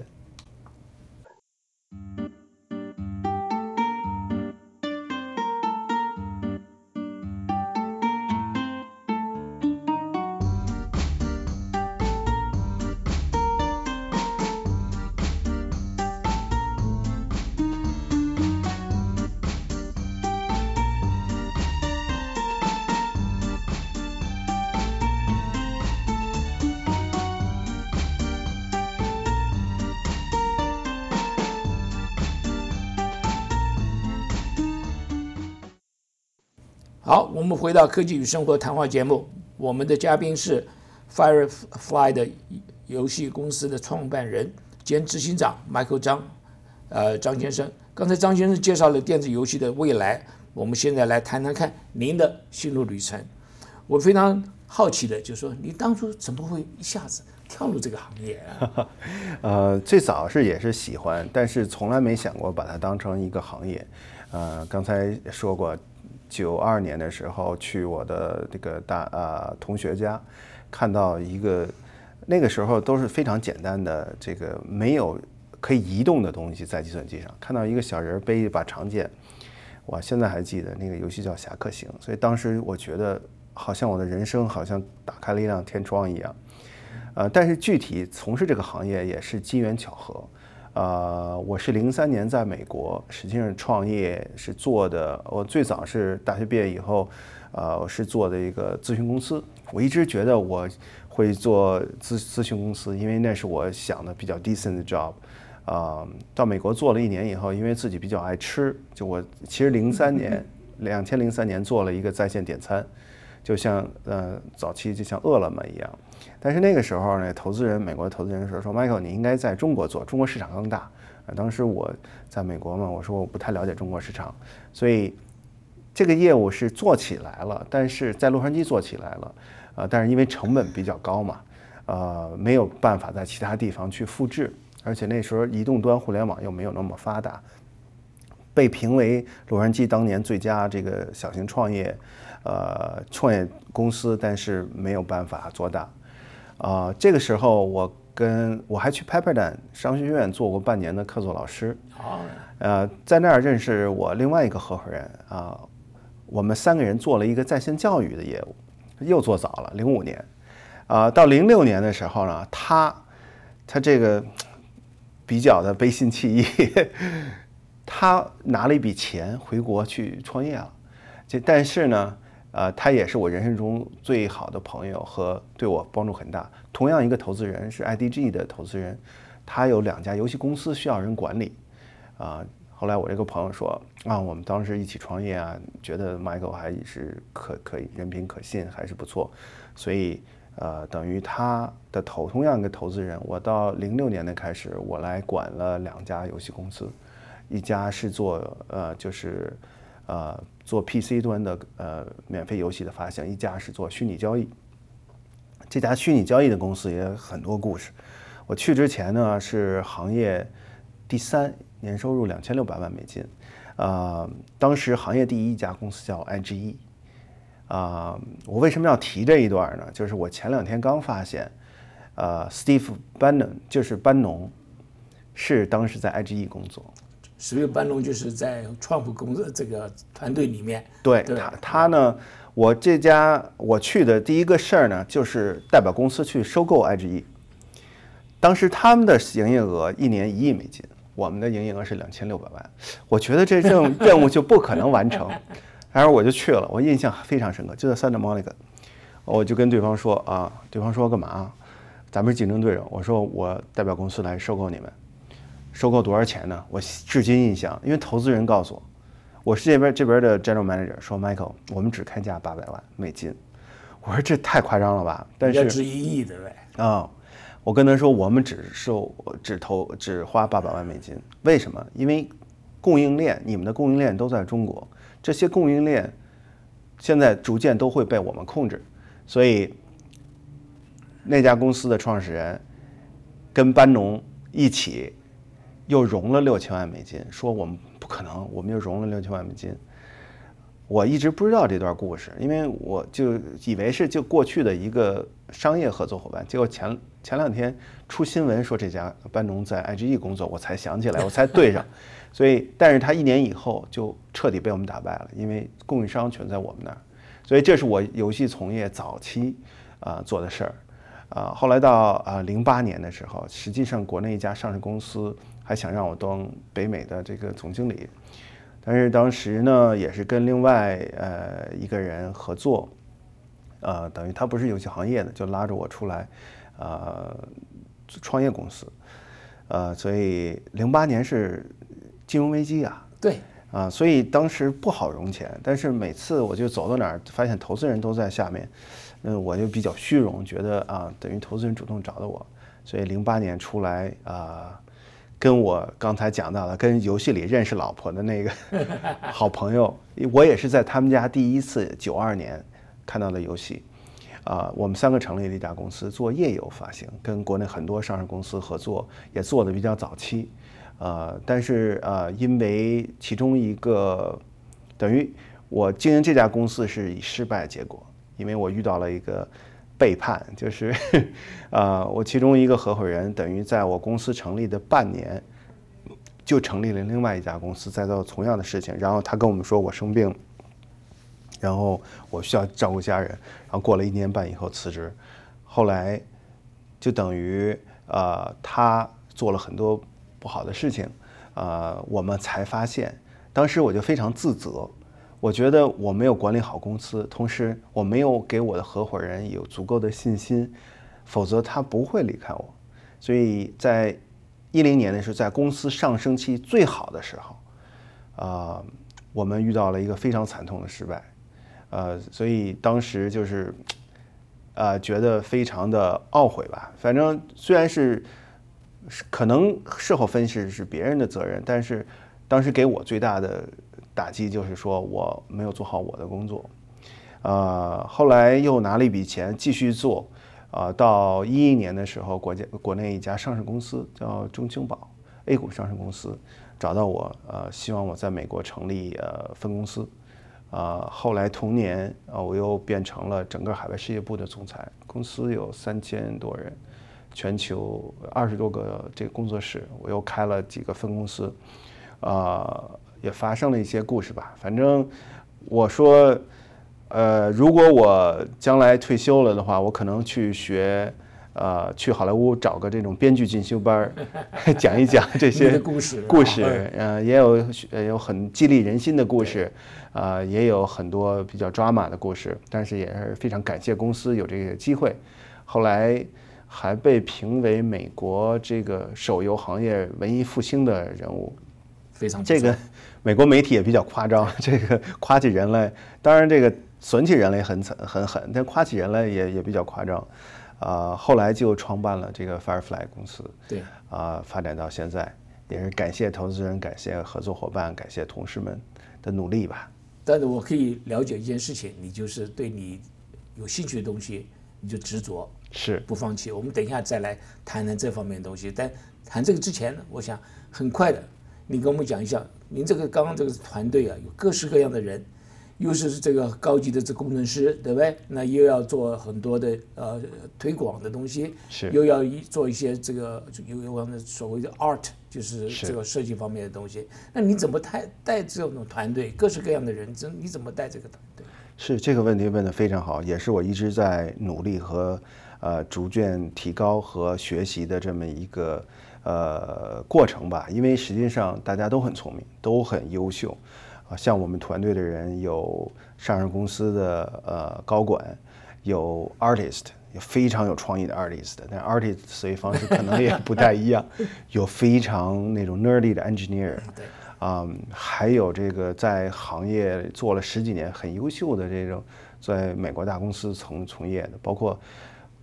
好，我们回到科技与生活谈话节目，我们的嘉宾是 Firefly 的游戏公司的创办人兼执行长 Michael 张，呃，张先生。刚才张先生介绍了电子游戏的未来，我们现在来谈谈看您的心路旅程。我非常好奇的，就是说，你当初怎么会一下子跳入这个行业啊？呃，最早是也是喜欢，但是从来没想过把它当成一个行业。呃，刚才说过。九二年的时候去我的这个大啊同学家，看到一个那个时候都是非常简单的这个没有可以移动的东西在计算机上，看到一个小人背一把长剑，我现在还记得那个游戏叫《侠客行》，所以当时我觉得好像我的人生好像打开了一辆天窗一样，呃，但是具体从事这个行业也是机缘巧合。呃，我是零三年在美国，实际上创业是做的。我最早是大学毕业以后，呃，是做的一个咨询公司。我一直觉得我会做咨咨询公司，因为那是我想的比较 decent 的 job。啊，到美国做了一年以后，因为自己比较爱吃，就我其实零三年，两千零三年做了一个在线点餐，就像呃早期就像饿了么一样。但是那个时候呢，投资人，美国投资人说说，Michael，你应该在中国做，中国市场更大。啊，当时我在美国嘛，我说我不太了解中国市场，所以这个业务是做起来了，但是在洛杉矶做起来了，呃，但是因为成本比较高嘛，呃，没有办法在其他地方去复制，而且那时候移动端互联网又没有那么发达，被评为洛杉矶当年最佳这个小型创业，呃，创业公司，但是没有办法做大。啊，这个时候我跟我还去 Pepperdine 商学院做过半年的客座老师。呃，在那儿认识我另外一个合伙人啊，我们三个人做了一个在线教育的业务，又做早了，零五年。啊，到零六年的时候呢，他他这个比较的背信弃义，他拿了一笔钱回国去创业了。这但是呢。呃，他也是我人生中最好的朋友和对我帮助很大。同样一个投资人是 IDG 的投资人，他有两家游戏公司需要人管理。啊，后来我这个朋友说啊，我们当时一起创业啊，觉得 Michael 还是可可以，人品可信，还是不错。所以呃，等于他的投同样一个投资人，我到零六年的开始，我来管了两家游戏公司，一家是做呃就是。呃，做 PC 端的呃免费游戏的发行，一家是做虚拟交易。这家虚拟交易的公司也很多故事。我去之前呢，是行业第三，年收入两千六百万美金。啊，当时行业第一家公司叫 IGE。啊，我为什么要提这一段呢？就是我前两天刚发现，呃，Steve Bannon 就是班农，是当时在 IGE 工作。史蒂班农就是在创普公司这个团队里面，对他，他呢，我这家我去的第一个事儿呢，就是代表公司去收购 IGE。当时他们的营业额一年一亿美金，我们的营业额是两千六百万。我觉得这任任务就不可能完成，然后我就去了，我印象非常深刻，就在 Santa Monica，我就跟对方说啊，对方说干嘛？咱们是竞争对手，我说我代表公司来收购你们。收购多少钱呢？我至今印象，因为投资人告诉我，我是这边这边的 general manager 说，Michael，我们只开价八百万美金。我说这太夸张了吧？但是值一亿对不对？啊，我跟他说，我们只收只投只花八百万美金。为什么？因为供应链，你们的供应链都在中国，这些供应链现在逐渐都会被我们控制，所以那家公司的创始人跟班农一起。又融了六千万美金，说我们不可能，我们又融了六千万美金。我一直不知道这段故事，因为我就以为是就过去的一个商业合作伙伴。结果前前两天出新闻说这家班农在 IGE 工作，我才想起来，我才对上。所以，但是他一年以后就彻底被我们打败了，因为供应商全在我们那儿。所以这是我游戏从业早期啊做的事儿。啊，后来到啊零八年的时候，实际上国内一家上市公司。还想让我当北美的这个总经理，但是当时呢，也是跟另外呃一个人合作，呃，等于他不是游戏行业的，就拉着我出来，呃，创业公司，呃，所以零八年是金融危机啊，对，啊，所以当时不好融钱。但是每次我就走到哪儿，发现投资人都在下面，嗯，我就比较虚荣，觉得啊，等于投资人主动找的我。所以零八年出来啊，跟我刚才讲到的，跟游戏里认识老婆的那个 好朋友，我也是在他们家第一次九二年看到的游戏。啊，我们三个成立了一家公司做页游发行，跟国内很多上市公司合作，也做的比较早期。呃，但是呃，因为其中一个等于我经营这家公司是以失败结果，因为我遇到了一个背叛，就是 呃，我其中一个合伙人等于在我公司成立的半年就成立了另外一家公司，在做同样的事情，然后他跟我们说我生病。然后我需要照顾家人，然后过了一年半以后辞职，后来就等于呃他做了很多不好的事情，呃我们才发现，当时我就非常自责，我觉得我没有管理好公司，同时我没有给我的合伙人有足够的信心，否则他不会离开我。所以在一零年的时候，在公司上升期最好的时候，啊我们遇到了一个非常惨痛的失败。呃，所以当时就是，呃，觉得非常的懊悔吧。反正虽然是，可能事后分析是别人的责任，但是当时给我最大的打击就是说我没有做好我的工作。呃，后来又拿了一笔钱继续做，啊，到一一年的时候，国家国内一家上市公司叫中青宝 A 股上市公司找到我，呃，希望我在美国成立呃分公司。啊，后来同年啊，我又变成了整个海外事业部的总裁，公司有三千多人，全球二十多个这个工作室，我又开了几个分公司，啊，也发生了一些故事吧。反正我说，呃，如果我将来退休了的话，我可能去学。呃，去好莱坞找个这种编剧进修班儿，讲一讲这些故事，故事，呃，也有有很激励人心的故事，啊，也有很多比较抓马的故事，但是也是非常感谢公司有这个机会。后来还被评为美国这个手游行业文艺复兴的人物，非常这个美国媒体也比较夸张，这个夸起人来，当然这个损起人来很惨很狠，但夸起人来也也比较夸张。啊，后来就创办了这个 Firefly 公司，对，啊，发展到现在，也是感谢投资人，感谢合作伙伴，感谢同事们的努力吧。但是我可以了解一件事情，你就是对你有兴趣的东西，你就执着，是不放弃。我们等一下再来谈谈这方面的东西。但谈这个之前，我想很快的，你跟我们讲一下，您这个刚刚这个团队啊，有各式各样的人。又是这个高级的这工程师，对不对？那又要做很多的呃推广的东西，是又要一做一些这个有有我们所谓的 art，就是这个设计方面的东西。那你怎么带带这种团队，各式各样的人，怎你怎么带这个团队？是这个问题问得非常好，也是我一直在努力和呃逐渐提高和学习的这么一个呃过程吧。因为实际上大家都很聪明，都很优秀。啊像我们团队的人有上市公司的呃高管，有 artist，有非常有创意的 artist，但 artist 思维方式可能也不太一样。有非常那种 nerdy 的 engineer，啊，还有这个在行业做了十几年很优秀的这种在美国大公司从从业的，包括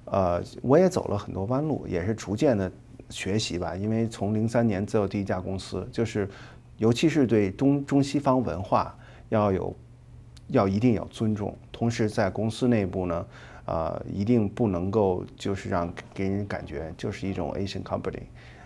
呃，我也走了很多弯路，也是逐渐的学习吧。因为从零三年做第一家公司，就是。尤其是对中中西方文化要有，要一定要尊重，同时在公司内部呢，呃，一定不能够就是让给人感觉就是一种 Asian company，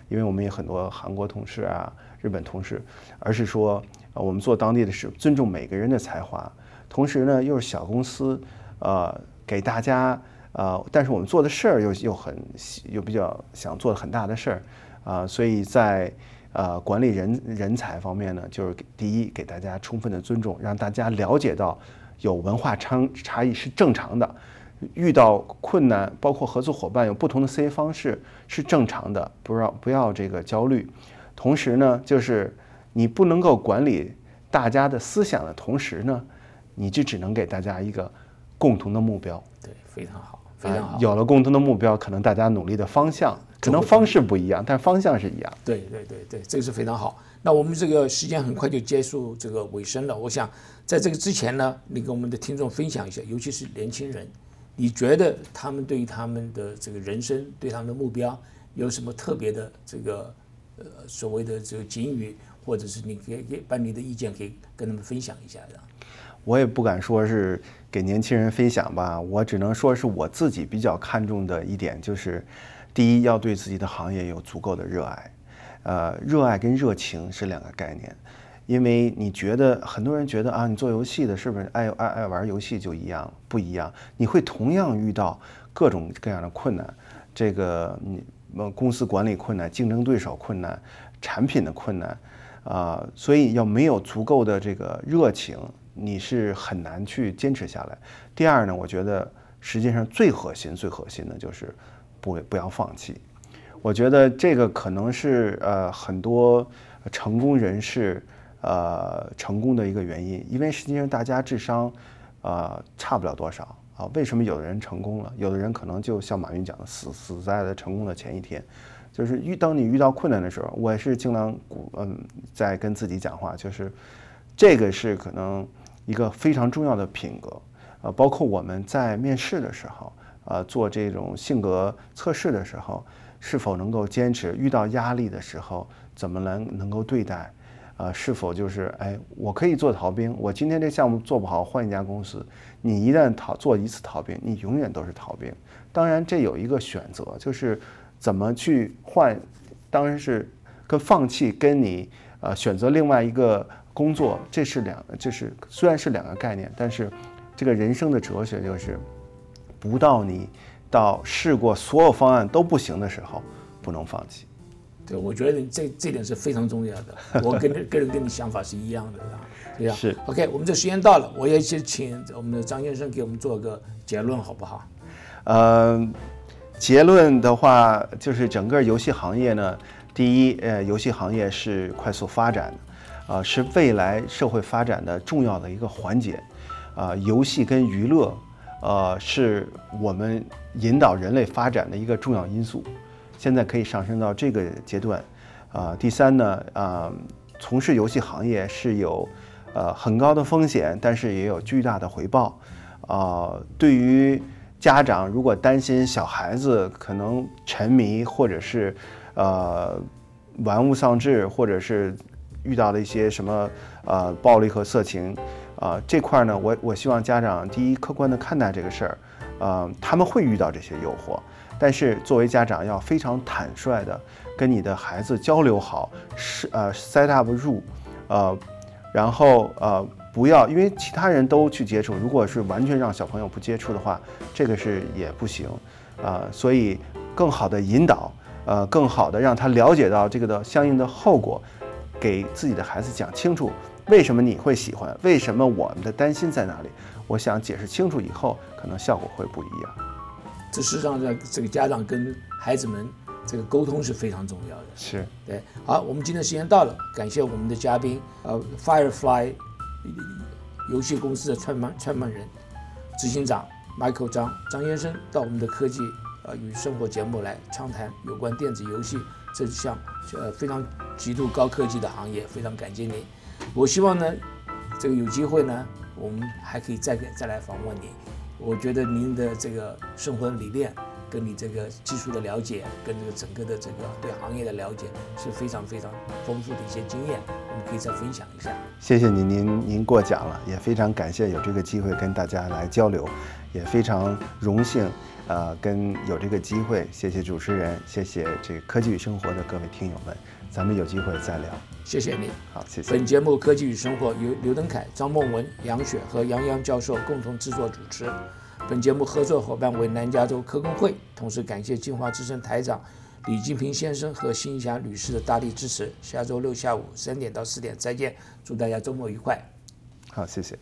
因为我们有很多韩国同事啊、日本同事，而是说我们做当地的事，尊重每个人的才华，同时呢又是小公司，呃，给大家呃，但是我们做的事儿又又很又比较想做的很大的事儿啊，所以在。呃，管理人人才方面呢，就是第一，给大家充分的尊重，让大家了解到有文化差差异是正常的，遇到困难，包括合作伙伴有不同的思维方式是正常的，不要不要这个焦虑。同时呢，就是你不能够管理大家的思想的同时呢，你就只能给大家一个共同的目标。对，非常好，非常好。有了共同的目标，可能大家努力的方向。可能方式不一样，但方向是一样。对对对对，这个是非常好。那我们这个时间很快就结束这个尾声了。我想在这个之前呢，你跟我们的听众分享一下，尤其是年轻人，你觉得他们对于他们的这个人生、对他们的目标有什么特别的这个呃所谓的这个警语，或者是你给给把你的意见给跟他们分享一下的。我也不敢说是给年轻人分享吧，我只能说是我自己比较看重的一点就是。第一，要对自己的行业有足够的热爱，呃，热爱跟热情是两个概念，因为你觉得很多人觉得啊，你做游戏的是不是爱爱爱玩游戏就一样？不一样，你会同样遇到各种各样的困难，这个你公司管理困难、竞争对手困难、产品的困难，啊，所以要没有足够的这个热情，你是很难去坚持下来。第二呢，我觉得实际上最核心、最核心的就是。不不要放弃，我觉得这个可能是呃很多成功人士呃成功的一个原因，因为实际上大家智商呃差不了多少啊。为什么有的人成功了，有的人可能就像马云讲的，死死在了成功的前一天。就是遇当你遇到困难的时候，我也是经常鼓嗯在跟自己讲话，就是这个是可能一个非常重要的品格呃，包括我们在面试的时候。呃，做这种性格测试的时候，是否能够坚持？遇到压力的时候，怎么能能够对待？呃，是否就是哎，我可以做逃兵？我今天这项目做不好，换一家公司。你一旦逃做一次逃兵，你永远都是逃兵。当然，这有一个选择，就是怎么去换。当然是跟放弃，跟你呃选择另外一个工作，这是两，这是虽然是两个概念，但是这个人生的哲学就是。不到你到试过所有方案都不行的时候，不能放弃。对，我觉得这这点是非常重要的。我跟个人跟你想法是一样的，对吧？是。OK，我们这时间到了，我也先请我们的张先生给我们做个结论，好不好？呃，结论的话，就是整个游戏行业呢，第一，呃，游戏行业是快速发展的，呃，是未来社会发展的重要的一个环节，啊，游戏跟娱乐。呃，是我们引导人类发展的一个重要因素，现在可以上升到这个阶段。啊，第三呢，啊，从事游戏行业是有呃很高的风险，但是也有巨大的回报。啊，对于家长如果担心小孩子可能沉迷，或者是呃玩物丧志，或者是遇到了一些什么呃暴力和色情。啊，这块呢，我我希望家长第一客观的看待这个事儿，呃，他们会遇到这些诱惑，但是作为家长要非常坦率的跟你的孩子交流好，是呃 set up 入，呃，然后呃不要因为其他人都去接触，如果是完全让小朋友不接触的话，这个是也不行，啊，所以更好的引导，呃，更好的让他了解到这个的相应的后果，给自己的孩子讲清楚。为什么你会喜欢？为什么我们的担心在哪里？我想解释清楚以后，可能效果会不一样。这事实际上，在这个家长跟孩子们这个沟通是非常重要的。是对。好，我们今天时间到了，感谢我们的嘉宾，呃，Firefly 游戏公司的创办创办人、执行长 Michael 张张先生到我们的科技呃与生活节目来畅谈有关电子游戏这项呃非常极度高科技的行业，非常感谢您。我希望呢，这个有机会呢，我们还可以再再来访问您。我觉得您的这个生活理念，跟你这个技术的了解，跟这个整个的这个对行业的了解，是非常非常丰富的一些经验，我们可以再分享一下。谢谢您，您您过奖了，也非常感谢有这个机会跟大家来交流，也非常荣幸，呃，跟有这个机会，谢谢主持人，谢谢这个科技与生活的各位听友们。咱们有机会再聊，谢谢你。好，谢谢。本节目《科技与生活》由刘登凯、张梦文、杨雪和杨洋教授共同制作主持。本节目合作伙伴为南加州科工会，同时感谢进化之声台长李金平先生和辛霞女士的大力支持。下周六下午三点到四点再见，祝大家周末愉快。好，谢谢。